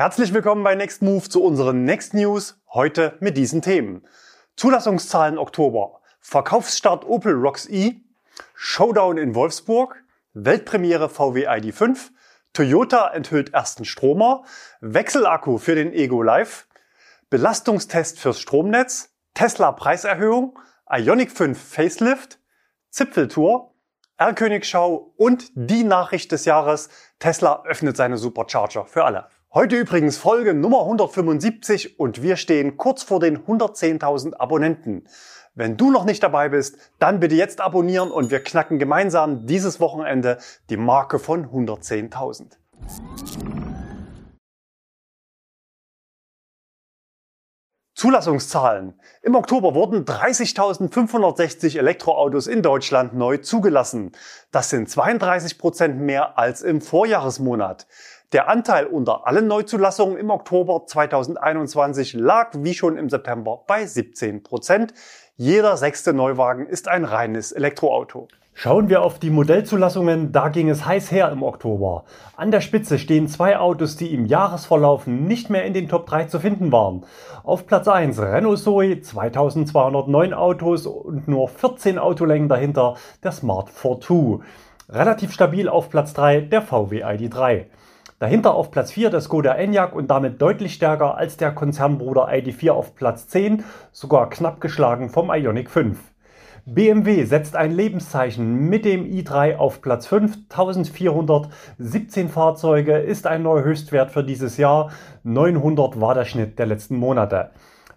Herzlich willkommen bei Next Move zu unseren Next News, heute mit diesen Themen. Zulassungszahlen Oktober, Verkaufsstart Opel Rocks E, Showdown in Wolfsburg, Weltpremiere VW ID5, Toyota enthüllt ersten Stromer, Wechselakku für den Ego Live, Belastungstest fürs Stromnetz, Tesla Preiserhöhung, Ionic 5 Facelift, Zipfeltour, R-Königschau und die Nachricht des Jahres, Tesla öffnet seine Supercharger für alle. Heute übrigens Folge Nummer 175 und wir stehen kurz vor den 110.000 Abonnenten. Wenn du noch nicht dabei bist, dann bitte jetzt abonnieren und wir knacken gemeinsam dieses Wochenende die Marke von 110.000. Zulassungszahlen. Im Oktober wurden 30.560 Elektroautos in Deutschland neu zugelassen. Das sind 32 Prozent mehr als im Vorjahresmonat. Der Anteil unter allen Neuzulassungen im Oktober 2021 lag wie schon im September bei 17 Prozent. Jeder sechste Neuwagen ist ein reines Elektroauto. Schauen wir auf die Modellzulassungen, da ging es heiß her im Oktober. An der Spitze stehen zwei Autos, die im Jahresverlauf nicht mehr in den Top 3 zu finden waren. Auf Platz 1 Renault Zoe, 2209 Autos und nur 14 Autolängen dahinter der Smart Fortwo. Relativ stabil auf Platz 3 der VW ID3. Dahinter auf Platz 4 der Skoda Enyaq und damit deutlich stärker als der Konzernbruder ID4 auf Platz 10, sogar knapp geschlagen vom Ioniq 5. BMW setzt ein Lebenszeichen mit dem i3 auf Platz 5. 1417 Fahrzeuge ist ein neuer Höchstwert für dieses Jahr. 900 war der Schnitt der letzten Monate.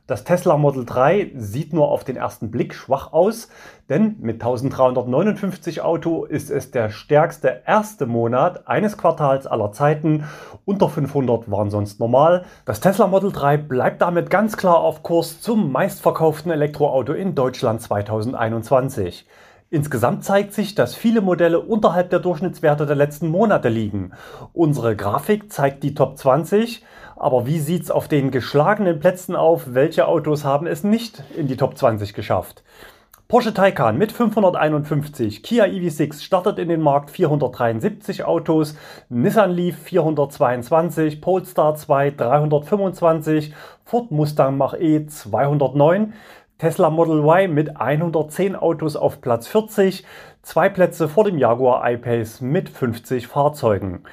Das Tesla Model 3 sieht nur auf den ersten Blick schwach aus, denn mit 1359 Auto ist es der stärkste erste Monat eines Quartals aller Zeiten. Unter 500 waren sonst normal. Das Tesla Model 3 bleibt damit ganz klar auf Kurs zum meistverkauften Elektroauto in Deutschland 2021. Insgesamt zeigt sich, dass viele Modelle unterhalb der Durchschnittswerte der letzten Monate liegen. Unsere Grafik zeigt die Top 20. Aber wie sieht's auf den geschlagenen Plätzen auf? Welche Autos haben es nicht in die Top 20 geschafft? Porsche Taycan mit 551, Kia EV6 startet in den Markt 473 Autos, Nissan Leaf 422, Polestar 2 325, Ford Mustang Mach-E 209, Tesla Model Y mit 110 Autos auf Platz 40, zwei Plätze vor dem Jaguar I-Pace mit 50 Fahrzeugen.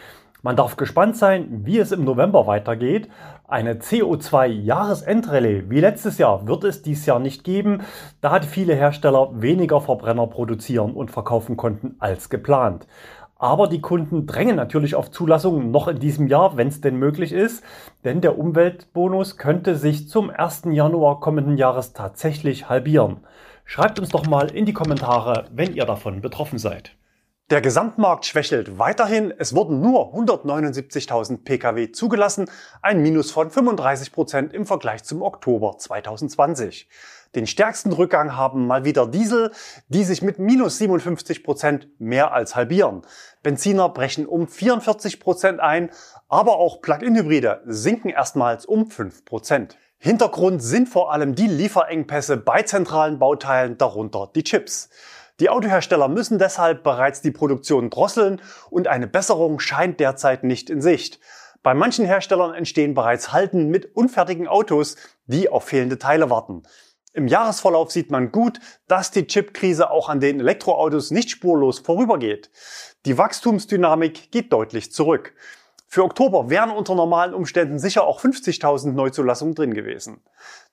Man darf gespannt sein, wie es im November weitergeht. Eine CO2-Jahresendrallye wie letztes Jahr wird es dieses Jahr nicht geben, da viele Hersteller weniger Verbrenner produzieren und verkaufen konnten als geplant. Aber die Kunden drängen natürlich auf Zulassungen noch in diesem Jahr, wenn es denn möglich ist, denn der Umweltbonus könnte sich zum 1. Januar kommenden Jahres tatsächlich halbieren. Schreibt uns doch mal in die Kommentare, wenn ihr davon betroffen seid. Der Gesamtmarkt schwächelt weiterhin. Es wurden nur 179.000 Pkw zugelassen, ein Minus von 35 Prozent im Vergleich zum Oktober 2020. Den stärksten Rückgang haben mal wieder Diesel, die sich mit minus 57 Prozent mehr als halbieren. Benziner brechen um 44 Prozent ein, aber auch Plug-in-Hybride sinken erstmals um 5 Prozent. Hintergrund sind vor allem die Lieferengpässe bei zentralen Bauteilen, darunter die Chips. Die Autohersteller müssen deshalb bereits die Produktion drosseln und eine Besserung scheint derzeit nicht in Sicht. Bei manchen Herstellern entstehen bereits Halten mit unfertigen Autos, die auf fehlende Teile warten. Im Jahresverlauf sieht man gut, dass die Chipkrise auch an den Elektroautos nicht spurlos vorübergeht. Die Wachstumsdynamik geht deutlich zurück. Für Oktober wären unter normalen Umständen sicher auch 50.000 Neuzulassungen drin gewesen.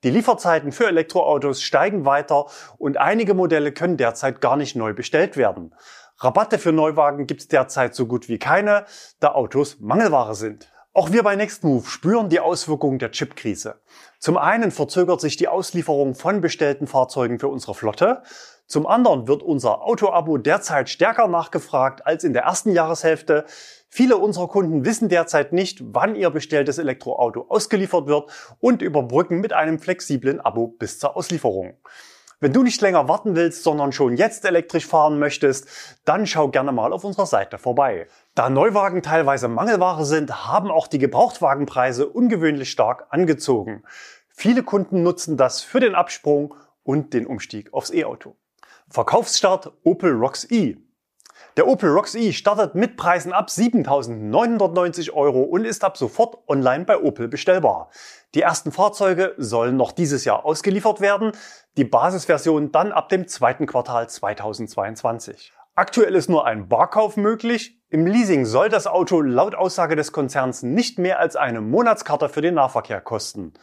Die Lieferzeiten für Elektroautos steigen weiter und einige Modelle können derzeit gar nicht neu bestellt werden. Rabatte für Neuwagen gibt es derzeit so gut wie keine, da Autos Mangelware sind. Auch wir bei Nextmove spüren die Auswirkungen der Chipkrise. Zum einen verzögert sich die Auslieferung von bestellten Fahrzeugen für unsere Flotte. Zum anderen wird unser Auto-Abo derzeit stärker nachgefragt als in der ersten Jahreshälfte. Viele unserer Kunden wissen derzeit nicht, wann ihr bestelltes Elektroauto ausgeliefert wird und überbrücken mit einem flexiblen Abo bis zur Auslieferung. Wenn du nicht länger warten willst, sondern schon jetzt elektrisch fahren möchtest, dann schau gerne mal auf unserer Seite vorbei. Da Neuwagen teilweise Mangelware sind, haben auch die Gebrauchtwagenpreise ungewöhnlich stark angezogen. Viele Kunden nutzen das für den Absprung und den Umstieg aufs E-Auto. Verkaufsstart Opel Rocks E. Der Opel Rocks e startet mit Preisen ab 7.990 Euro und ist ab sofort online bei Opel bestellbar. Die ersten Fahrzeuge sollen noch dieses Jahr ausgeliefert werden, die Basisversion dann ab dem zweiten Quartal 2022. Aktuell ist nur ein Barkauf möglich. Im Leasing soll das Auto laut Aussage des Konzerns nicht mehr als eine Monatskarte für den Nahverkehr kosten.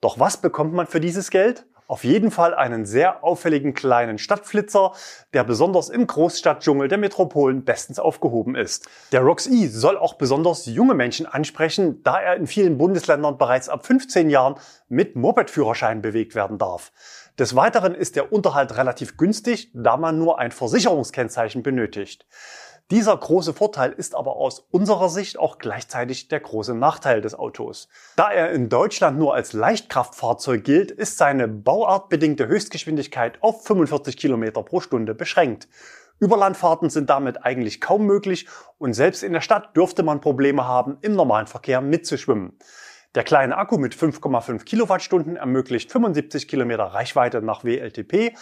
Doch was bekommt man für dieses Geld? Auf jeden Fall einen sehr auffälligen kleinen Stadtflitzer, der besonders im Großstadtdschungel der Metropolen bestens aufgehoben ist. Der ROX E soll auch besonders junge Menschen ansprechen, da er in vielen Bundesländern bereits ab 15 Jahren mit Mopedführerschein bewegt werden darf. Des Weiteren ist der Unterhalt relativ günstig, da man nur ein Versicherungskennzeichen benötigt. Dieser große Vorteil ist aber aus unserer Sicht auch gleichzeitig der große Nachteil des Autos. Da er in Deutschland nur als Leichtkraftfahrzeug gilt, ist seine bauartbedingte Höchstgeschwindigkeit auf 45 Kilometer pro Stunde beschränkt. Überlandfahrten sind damit eigentlich kaum möglich und selbst in der Stadt dürfte man Probleme haben, im normalen Verkehr mitzuschwimmen. Der kleine Akku mit 5,5 Kilowattstunden ermöglicht 75 Kilometer Reichweite nach WLTP,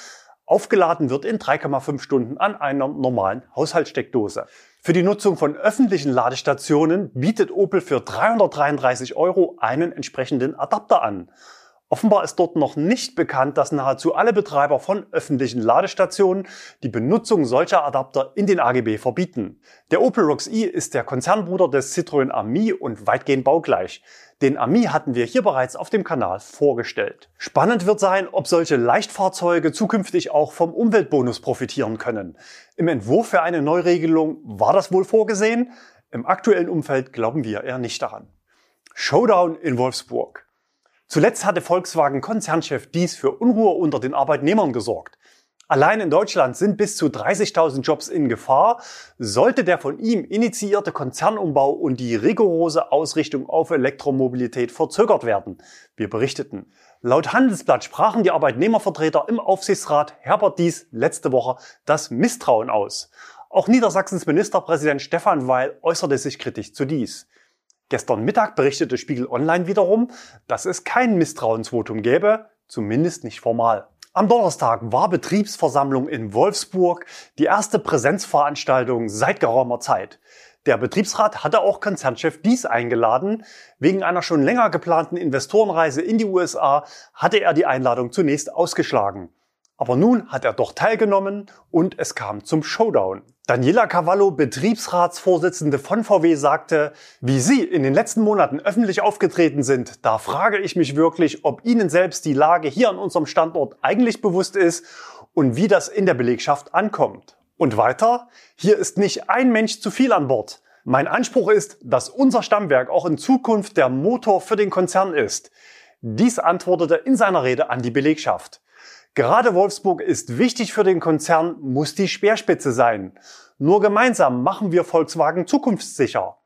Aufgeladen wird in 3,5 Stunden an einer normalen Haushaltssteckdose. Für die Nutzung von öffentlichen Ladestationen bietet Opel für 333 Euro einen entsprechenden Adapter an. Offenbar ist dort noch nicht bekannt, dass nahezu alle Betreiber von öffentlichen Ladestationen die Benutzung solcher Adapter in den AGB verbieten. Der Opel Rocks e ist der Konzernbruder des Citroën Ami und weitgehend baugleich. Den Ami hatten wir hier bereits auf dem Kanal vorgestellt. Spannend wird sein, ob solche Leichtfahrzeuge zukünftig auch vom Umweltbonus profitieren können. Im Entwurf für eine Neuregelung war das wohl vorgesehen. Im aktuellen Umfeld glauben wir eher nicht daran. Showdown in Wolfsburg. Zuletzt hatte Volkswagen-Konzernchef dies für Unruhe unter den Arbeitnehmern gesorgt. Allein in Deutschland sind bis zu 30.000 Jobs in Gefahr, sollte der von ihm initiierte Konzernumbau und die rigorose Ausrichtung auf Elektromobilität verzögert werden. Wir berichteten. Laut Handelsblatt sprachen die Arbeitnehmervertreter im Aufsichtsrat Herbert Dies letzte Woche das Misstrauen aus. Auch Niedersachsens Ministerpräsident Stefan Weil äußerte sich kritisch zu dies. Gestern Mittag berichtete Spiegel Online wiederum, dass es kein Misstrauensvotum gäbe, zumindest nicht formal. Am Donnerstag war Betriebsversammlung in Wolfsburg, die erste Präsenzveranstaltung seit geraumer Zeit. Der Betriebsrat hatte auch Konzernchef Dies eingeladen. Wegen einer schon länger geplanten Investorenreise in die USA hatte er die Einladung zunächst ausgeschlagen. Aber nun hat er doch teilgenommen und es kam zum Showdown. Daniela Cavallo, Betriebsratsvorsitzende von VW, sagte, wie Sie in den letzten Monaten öffentlich aufgetreten sind, da frage ich mich wirklich, ob Ihnen selbst die Lage hier an unserem Standort eigentlich bewusst ist und wie das in der Belegschaft ankommt. Und weiter, hier ist nicht ein Mensch zu viel an Bord. Mein Anspruch ist, dass unser Stammwerk auch in Zukunft der Motor für den Konzern ist. Dies antwortete in seiner Rede an die Belegschaft. Gerade Wolfsburg ist wichtig für den Konzern, muss die Speerspitze sein. Nur gemeinsam machen wir Volkswagen zukunftssicher.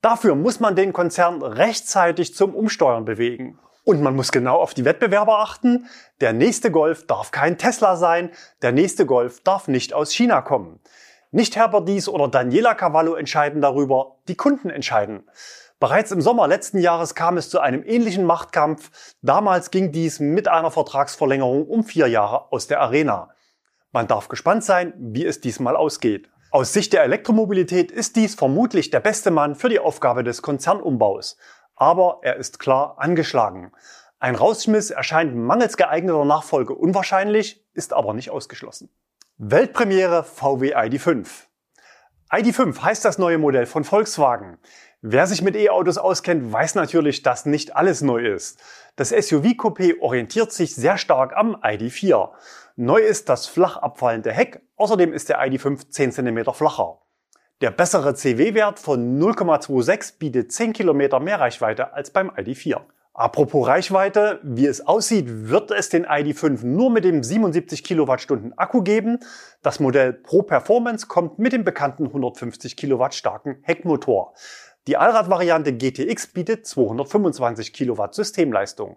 Dafür muss man den Konzern rechtzeitig zum Umsteuern bewegen. Und man muss genau auf die Wettbewerber achten. Der nächste Golf darf kein Tesla sein. Der nächste Golf darf nicht aus China kommen. Nicht Herbert Dies oder Daniela Cavallo entscheiden darüber, die Kunden entscheiden. Bereits im Sommer letzten Jahres kam es zu einem ähnlichen Machtkampf. Damals ging dies mit einer Vertragsverlängerung um vier Jahre aus der Arena. Man darf gespannt sein, wie es diesmal ausgeht. Aus Sicht der Elektromobilität ist dies vermutlich der beste Mann für die Aufgabe des Konzernumbaus. Aber er ist klar angeschlagen. Ein Rausschmiss erscheint mangels geeigneter Nachfolge unwahrscheinlich, ist aber nicht ausgeschlossen. Weltpremiere VW ID5. ID5 heißt das neue Modell von Volkswagen. Wer sich mit E-Autos auskennt, weiß natürlich, dass nicht alles neu ist. Das SUV-Coupé orientiert sich sehr stark am ID4. Neu ist das flach abfallende Heck, außerdem ist der ID5 10 cm flacher. Der bessere CW-Wert von 0,26 bietet 10 km mehr Reichweite als beim ID4. Apropos Reichweite, wie es aussieht, wird es den ID.5 nur mit dem 77 Kilowattstunden Akku geben. Das Modell Pro Performance kommt mit dem bekannten 150 Kilowatt starken Heckmotor. Die Allradvariante GTX bietet 225 Kilowatt Systemleistung.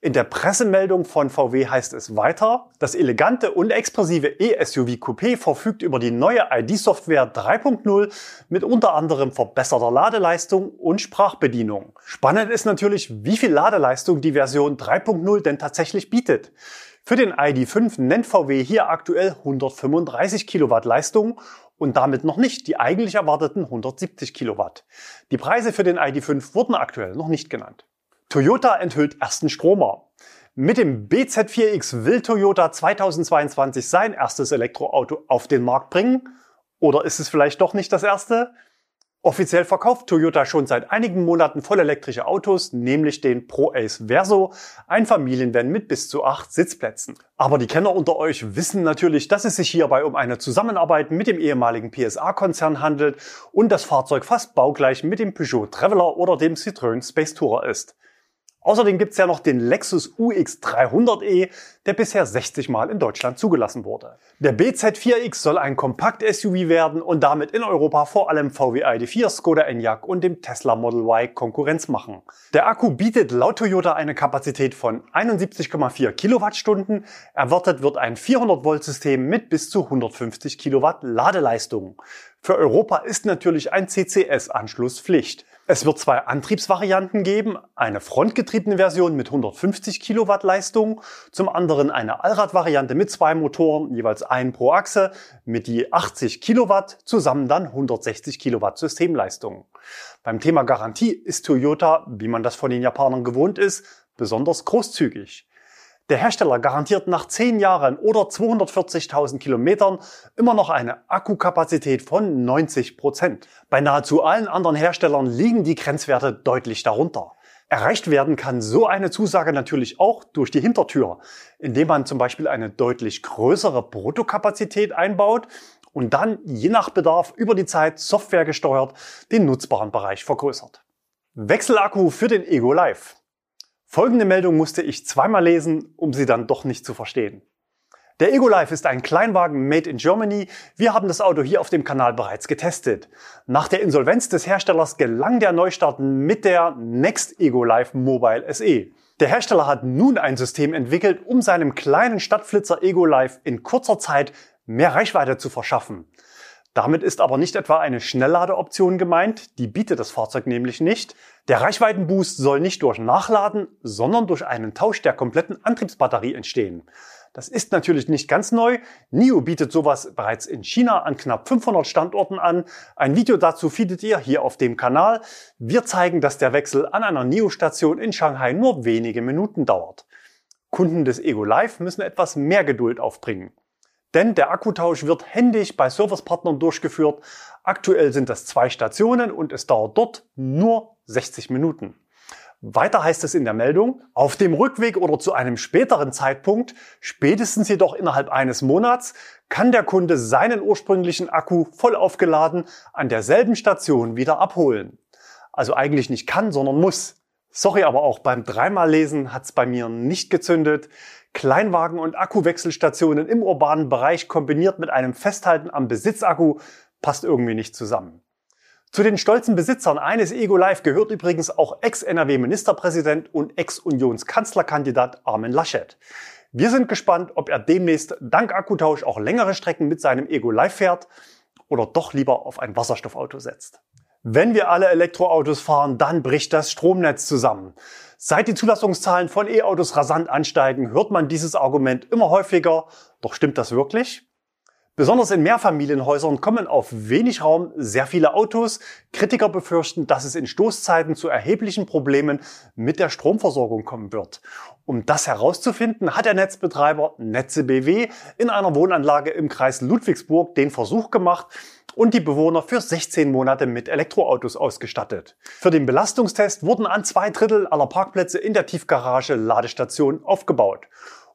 In der Pressemeldung von VW heißt es weiter, das elegante und expressive E-SUV Coupé verfügt über die neue ID-Software 3.0 mit unter anderem verbesserter Ladeleistung und Sprachbedienung. Spannend ist natürlich, wie viel Ladeleistung die Version 3.0 denn tatsächlich bietet. Für den ID.5 nennt VW hier aktuell 135 Kilowatt Leistung und damit noch nicht die eigentlich erwarteten 170 Kilowatt. Die Preise für den ID.5 wurden aktuell noch nicht genannt. Toyota enthüllt ersten Stromer. Mit dem BZ4X will Toyota 2022 sein erstes Elektroauto auf den Markt bringen. Oder ist es vielleicht doch nicht das erste? Offiziell verkauft Toyota schon seit einigen Monaten vollelektrische Autos, nämlich den Pro Ace Verso, ein Familienvan mit bis zu acht Sitzplätzen. Aber die Kenner unter euch wissen natürlich, dass es sich hierbei um eine Zusammenarbeit mit dem ehemaligen PSA-Konzern handelt und das Fahrzeug fast baugleich mit dem Peugeot Traveller oder dem Citroën Space Tourer ist. Außerdem gibt's ja noch den Lexus UX300e, der bisher 60 Mal in Deutschland zugelassen wurde. Der BZ4X soll ein Kompakt-SUV werden und damit in Europa vor allem VW ID4, Skoda Enyaq und dem Tesla Model Y Konkurrenz machen. Der Akku bietet laut Toyota eine Kapazität von 71,4 Kilowattstunden. Erwartet wird ein 400 Volt System mit bis zu 150 Kilowatt Ladeleistung. Für Europa ist natürlich ein CCS-Anschluss Pflicht. Es wird zwei Antriebsvarianten geben, eine frontgetriebene Version mit 150 Kilowatt Leistung, zum anderen eine Allradvariante mit zwei Motoren, jeweils einen pro Achse, mit die 80 Kilowatt, zusammen dann 160 Kilowatt Systemleistung. Beim Thema Garantie ist Toyota, wie man das von den Japanern gewohnt ist, besonders großzügig. Der Hersteller garantiert nach 10 Jahren oder 240.000 Kilometern immer noch eine Akkukapazität von 90 Prozent. Bei nahezu allen anderen Herstellern liegen die Grenzwerte deutlich darunter. Erreicht werden kann so eine Zusage natürlich auch durch die Hintertür, indem man zum Beispiel eine deutlich größere Bruttokapazität einbaut und dann je nach Bedarf über die Zeit softwaregesteuert den nutzbaren Bereich vergrößert. Wechselakku für den Ego Live. Folgende Meldung musste ich zweimal lesen, um sie dann doch nicht zu verstehen. Der Ego Life ist ein Kleinwagen made in Germany. Wir haben das Auto hier auf dem Kanal bereits getestet. Nach der Insolvenz des Herstellers gelang der Neustart mit der Next Ego Life Mobile SE. Der Hersteller hat nun ein System entwickelt, um seinem kleinen Stadtflitzer Ego Life in kurzer Zeit mehr Reichweite zu verschaffen. Damit ist aber nicht etwa eine Schnellladeoption gemeint, die bietet das Fahrzeug nämlich nicht. Der Reichweitenboost soll nicht durch Nachladen, sondern durch einen Tausch der kompletten Antriebsbatterie entstehen. Das ist natürlich nicht ganz neu. NIO bietet sowas bereits in China an knapp 500 Standorten an. Ein Video dazu findet ihr hier auf dem Kanal. Wir zeigen, dass der Wechsel an einer NIO-Station in Shanghai nur wenige Minuten dauert. Kunden des Ego Live müssen etwas mehr Geduld aufbringen. Denn der Akkutausch wird händisch bei Servicepartnern durchgeführt. Aktuell sind das zwei Stationen und es dauert dort nur 60 Minuten. Weiter heißt es in der Meldung, auf dem Rückweg oder zu einem späteren Zeitpunkt, spätestens jedoch innerhalb eines Monats, kann der Kunde seinen ursprünglichen Akku voll aufgeladen an derselben Station wieder abholen. Also eigentlich nicht kann, sondern muss. Sorry, aber auch beim dreimal Lesen hat's bei mir nicht gezündet. Kleinwagen- und Akkuwechselstationen im urbanen Bereich kombiniert mit einem Festhalten am Besitzakku passt irgendwie nicht zusammen. Zu den stolzen Besitzern eines Ego Live gehört übrigens auch Ex-NRW-Ministerpräsident und Ex-Unionskanzlerkandidat Armin Laschet. Wir sind gespannt, ob er demnächst dank Akkutausch auch längere Strecken mit seinem Ego Live fährt oder doch lieber auf ein Wasserstoffauto setzt. Wenn wir alle Elektroautos fahren, dann bricht das Stromnetz zusammen. Seit die Zulassungszahlen von E-Autos rasant ansteigen, hört man dieses Argument immer häufiger. Doch stimmt das wirklich? Besonders in Mehrfamilienhäusern kommen auf wenig Raum sehr viele Autos. Kritiker befürchten, dass es in Stoßzeiten zu erheblichen Problemen mit der Stromversorgung kommen wird. Um das herauszufinden, hat der Netzbetreiber Netze BW in einer Wohnanlage im Kreis Ludwigsburg den Versuch gemacht und die Bewohner für 16 Monate mit Elektroautos ausgestattet. Für den Belastungstest wurden an zwei Drittel aller Parkplätze in der Tiefgarage Ladestationen aufgebaut.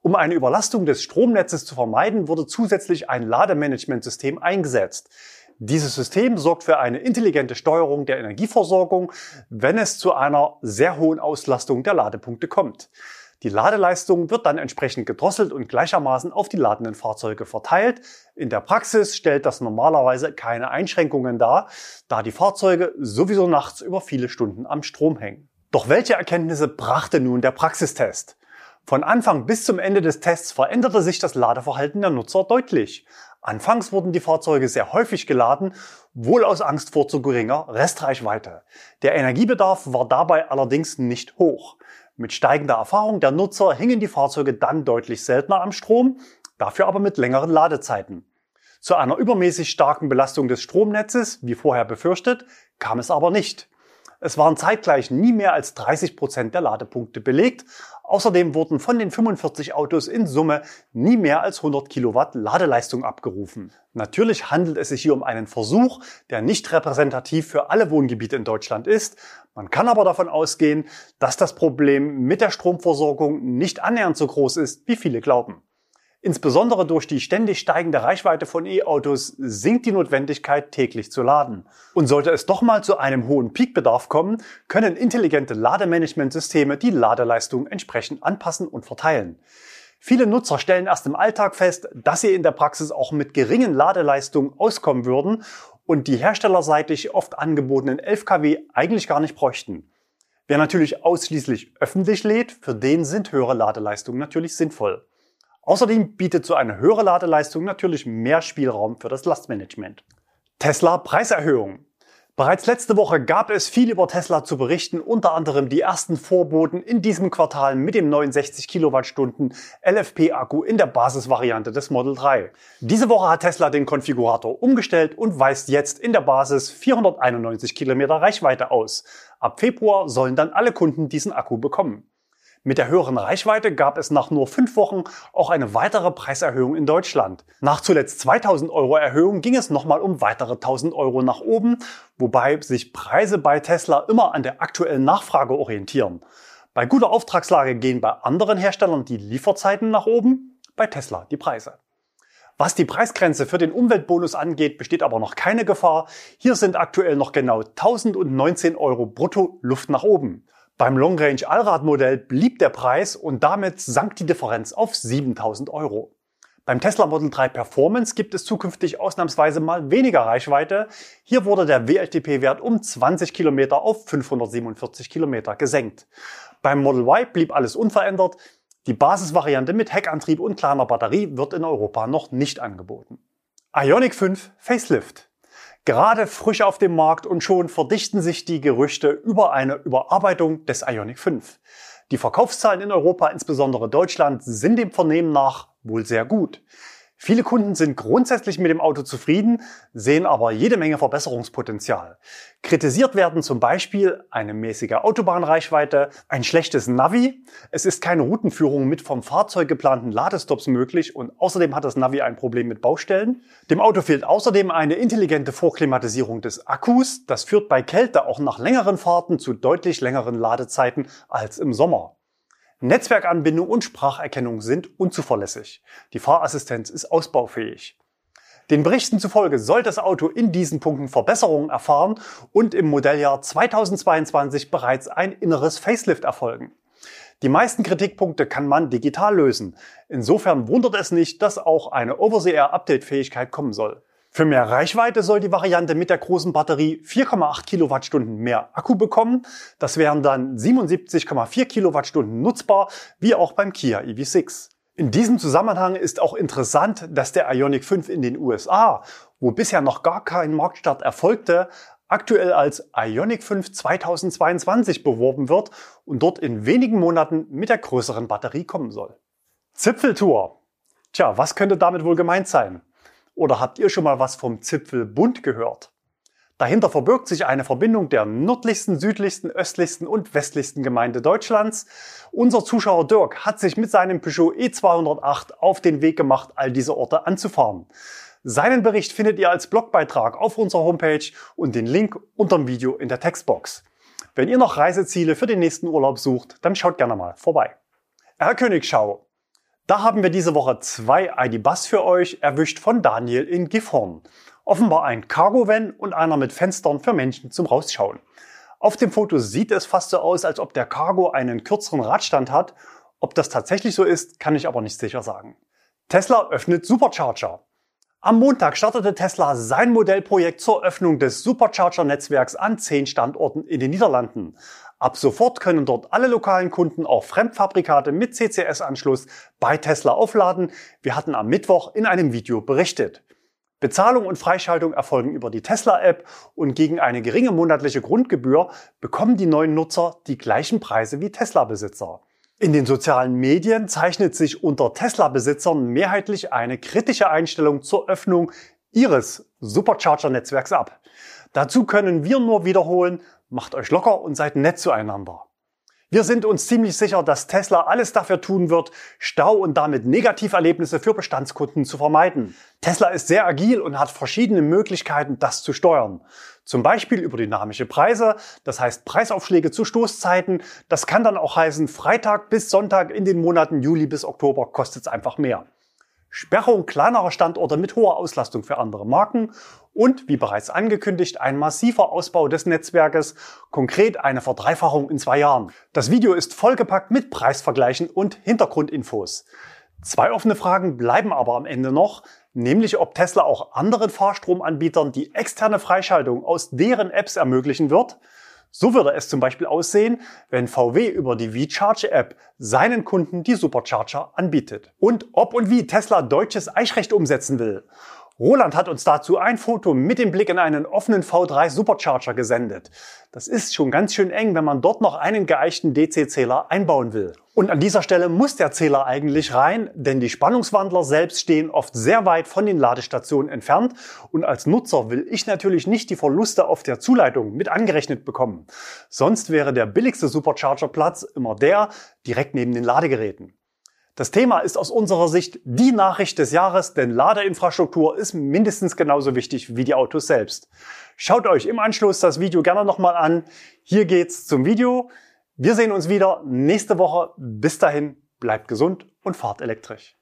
Um eine Überlastung des Stromnetzes zu vermeiden, wurde zusätzlich ein Lademanagementsystem eingesetzt. Dieses System sorgt für eine intelligente Steuerung der Energieversorgung, wenn es zu einer sehr hohen Auslastung der Ladepunkte kommt. Die Ladeleistung wird dann entsprechend gedrosselt und gleichermaßen auf die ladenden Fahrzeuge verteilt. In der Praxis stellt das normalerweise keine Einschränkungen dar, da die Fahrzeuge sowieso nachts über viele Stunden am Strom hängen. Doch welche Erkenntnisse brachte nun der Praxistest? Von Anfang bis zum Ende des Tests veränderte sich das Ladeverhalten der Nutzer deutlich. Anfangs wurden die Fahrzeuge sehr häufig geladen, wohl aus Angst vor zu geringer Restreichweite. Der Energiebedarf war dabei allerdings nicht hoch. Mit steigender Erfahrung der Nutzer hingen die Fahrzeuge dann deutlich seltener am Strom, dafür aber mit längeren Ladezeiten. Zu einer übermäßig starken Belastung des Stromnetzes, wie vorher befürchtet, kam es aber nicht. Es waren zeitgleich nie mehr als 30 Prozent der Ladepunkte belegt. Außerdem wurden von den 45 Autos in Summe nie mehr als 100 Kilowatt Ladeleistung abgerufen. Natürlich handelt es sich hier um einen Versuch, der nicht repräsentativ für alle Wohngebiete in Deutschland ist. Man kann aber davon ausgehen, dass das Problem mit der Stromversorgung nicht annähernd so groß ist, wie viele glauben. Insbesondere durch die ständig steigende Reichweite von E-Autos sinkt die Notwendigkeit, täglich zu laden. Und sollte es doch mal zu einem hohen Peakbedarf kommen, können intelligente Lademanagementsysteme die Ladeleistung entsprechend anpassen und verteilen. Viele Nutzer stellen erst im Alltag fest, dass sie in der Praxis auch mit geringen Ladeleistungen auskommen würden und die herstellerseitig oft angebotenen 11 kW eigentlich gar nicht bräuchten. Wer natürlich ausschließlich öffentlich lädt, für den sind höhere Ladeleistungen natürlich sinnvoll. Außerdem bietet so eine höhere Ladeleistung natürlich mehr Spielraum für das Lastmanagement. Tesla Preiserhöhung. Bereits letzte Woche gab es viel über Tesla zu berichten, unter anderem die ersten Vorboten in diesem Quartal mit dem neuen 60 Kilowattstunden LFP-Akku in der Basisvariante des Model 3. Diese Woche hat Tesla den Konfigurator umgestellt und weist jetzt in der Basis 491 Kilometer Reichweite aus. Ab Februar sollen dann alle Kunden diesen Akku bekommen. Mit der höheren Reichweite gab es nach nur fünf Wochen auch eine weitere Preiserhöhung in Deutschland. Nach zuletzt 2000 Euro Erhöhung ging es nochmal um weitere 1000 Euro nach oben, wobei sich Preise bei Tesla immer an der aktuellen Nachfrage orientieren. Bei guter Auftragslage gehen bei anderen Herstellern die Lieferzeiten nach oben, bei Tesla die Preise. Was die Preisgrenze für den Umweltbonus angeht, besteht aber noch keine Gefahr. Hier sind aktuell noch genau 1019 Euro brutto Luft nach oben. Beim Long Range Allradmodell blieb der Preis und damit sank die Differenz auf 7000 Euro. Beim Tesla Model 3 Performance gibt es zukünftig ausnahmsweise mal weniger Reichweite. Hier wurde der WLTP-Wert um 20 Kilometer auf 547 Kilometer gesenkt. Beim Model Y blieb alles unverändert. Die Basisvariante mit Heckantrieb und kleiner Batterie wird in Europa noch nicht angeboten. Ionic 5 Facelift. Gerade frisch auf dem Markt und schon verdichten sich die Gerüchte über eine Überarbeitung des Ionic 5. Die Verkaufszahlen in Europa, insbesondere Deutschland, sind dem Vernehmen nach wohl sehr gut. Viele Kunden sind grundsätzlich mit dem Auto zufrieden, sehen aber jede Menge Verbesserungspotenzial. Kritisiert werden zum Beispiel eine mäßige Autobahnreichweite, ein schlechtes Navi, es ist keine Routenführung mit vom Fahrzeug geplanten Ladestops möglich und außerdem hat das Navi ein Problem mit Baustellen. Dem Auto fehlt außerdem eine intelligente Vorklimatisierung des Akkus. Das führt bei Kälte auch nach längeren Fahrten zu deutlich längeren Ladezeiten als im Sommer. Netzwerkanbindung und Spracherkennung sind unzuverlässig. Die Fahrassistenz ist ausbaufähig. Den Berichten zufolge soll das Auto in diesen Punkten Verbesserungen erfahren und im Modelljahr 2022 bereits ein inneres Facelift erfolgen. Die meisten Kritikpunkte kann man digital lösen. Insofern wundert es nicht, dass auch eine Over-the-Air-Update-Fähigkeit kommen soll. Für mehr Reichweite soll die Variante mit der großen Batterie 4,8 Kilowattstunden mehr Akku bekommen. Das wären dann 77,4 Kilowattstunden nutzbar, wie auch beim Kia EV6. In diesem Zusammenhang ist auch interessant, dass der Ioniq 5 in den USA, wo bisher noch gar kein Marktstart erfolgte, aktuell als Ioniq 5 2022 beworben wird und dort in wenigen Monaten mit der größeren Batterie kommen soll. Zipfeltour. Tja, was könnte damit wohl gemeint sein? Oder habt ihr schon mal was vom Zipfelbund gehört? Dahinter verbirgt sich eine Verbindung der nördlichsten, südlichsten, östlichsten und westlichsten Gemeinde Deutschlands. Unser Zuschauer Dirk hat sich mit seinem Peugeot E208 auf den Weg gemacht, all diese Orte anzufahren. Seinen Bericht findet ihr als Blogbeitrag auf unserer Homepage und den Link unterm Video in der Textbox. Wenn ihr noch Reiseziele für den nächsten Urlaub sucht, dann schaut gerne mal vorbei. Herr Königschau, da haben wir diese Woche zwei ID-Bus für euch erwischt von Daniel in Gifhorn. Offenbar ein Cargo-Van und einer mit Fenstern für Menschen zum Rausschauen. Auf dem Foto sieht es fast so aus, als ob der Cargo einen kürzeren Radstand hat. Ob das tatsächlich so ist, kann ich aber nicht sicher sagen. Tesla öffnet Supercharger. Am Montag startete Tesla sein Modellprojekt zur Öffnung des Supercharger-Netzwerks an zehn Standorten in den Niederlanden. Ab sofort können dort alle lokalen Kunden auch Fremdfabrikate mit CCS-Anschluss bei Tesla aufladen. Wir hatten am Mittwoch in einem Video berichtet. Bezahlung und Freischaltung erfolgen über die Tesla-App und gegen eine geringe monatliche Grundgebühr bekommen die neuen Nutzer die gleichen Preise wie Tesla-Besitzer. In den sozialen Medien zeichnet sich unter Tesla-Besitzern mehrheitlich eine kritische Einstellung zur Öffnung Ihres Supercharger-Netzwerks ab. Dazu können wir nur wiederholen, macht euch locker und seid nett zueinander. Wir sind uns ziemlich sicher, dass Tesla alles dafür tun wird, Stau und damit Negativerlebnisse für Bestandskunden zu vermeiden. Tesla ist sehr agil und hat verschiedene Möglichkeiten, das zu steuern. Zum Beispiel über dynamische Preise, das heißt Preisaufschläge zu Stoßzeiten. Das kann dann auch heißen, Freitag bis Sonntag in den Monaten Juli bis Oktober kostet es einfach mehr. Sperrung kleinerer Standorte mit hoher Auslastung für andere Marken und, wie bereits angekündigt, ein massiver Ausbau des Netzwerkes, konkret eine Verdreifachung in zwei Jahren. Das Video ist vollgepackt mit Preisvergleichen und Hintergrundinfos. Zwei offene Fragen bleiben aber am Ende noch, nämlich ob Tesla auch anderen Fahrstromanbietern die externe Freischaltung aus deren Apps ermöglichen wird so würde es zum Beispiel aussehen, wenn VW über die V-Charge-App seinen Kunden die Supercharger anbietet. Und ob und wie Tesla deutsches Eichrecht umsetzen will. Roland hat uns dazu ein Foto mit dem Blick in einen offenen V3 Supercharger gesendet. Das ist schon ganz schön eng, wenn man dort noch einen geeichten DC-Zähler einbauen will. Und an dieser Stelle muss der Zähler eigentlich rein, denn die Spannungswandler selbst stehen oft sehr weit von den Ladestationen entfernt und als Nutzer will ich natürlich nicht die Verluste auf der Zuleitung mit angerechnet bekommen. Sonst wäre der billigste Supercharger-Platz immer der direkt neben den Ladegeräten. Das Thema ist aus unserer Sicht die Nachricht des Jahres, denn Ladeinfrastruktur ist mindestens genauso wichtig wie die Autos selbst. Schaut euch im Anschluss das Video gerne nochmal an. Hier geht's zum Video. Wir sehen uns wieder nächste Woche. Bis dahin, bleibt gesund und fahrt elektrisch.